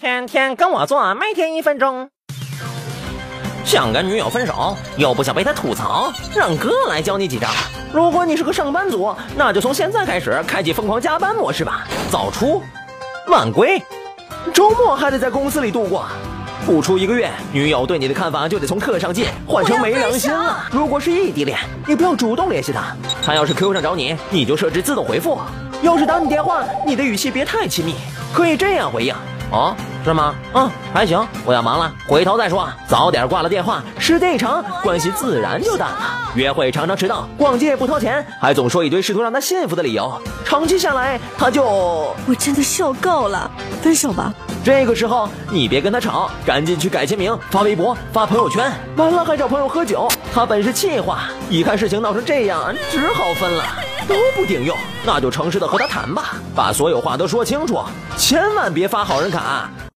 天天跟我做，每天一分钟。想跟女友分手，又不想被她吐槽，让哥来教你几招。如果你是个上班族，那就从现在开始开启疯狂加班模式吧。早出晚归，周末还得在公司里度过。不出一个月，女友对你的看法就得从课上进换成没良心了。如果是异地恋，你不要主动联系她，她要是 QQ 上找你，你就设置自动回复。要是打你电话，你的语气别太亲密，可以这样回应：哦，是吗？嗯，还行，我要忙了，回头再说。早点挂了电话，时间一长，关系自然就淡了。约会常常迟到，逛街不掏钱，还总说一堆试图让他幸福的理由，长期下来，他就……我真的受够了，分手吧。这个时候，你别跟他吵，赶紧去改签名、发微博、发朋友圈，完了还找朋友喝酒。他本是气话，一看事情闹成这样，只好分了，都不顶用，那就诚实的和他谈吧，把所有话都说清楚，千万别发好人卡。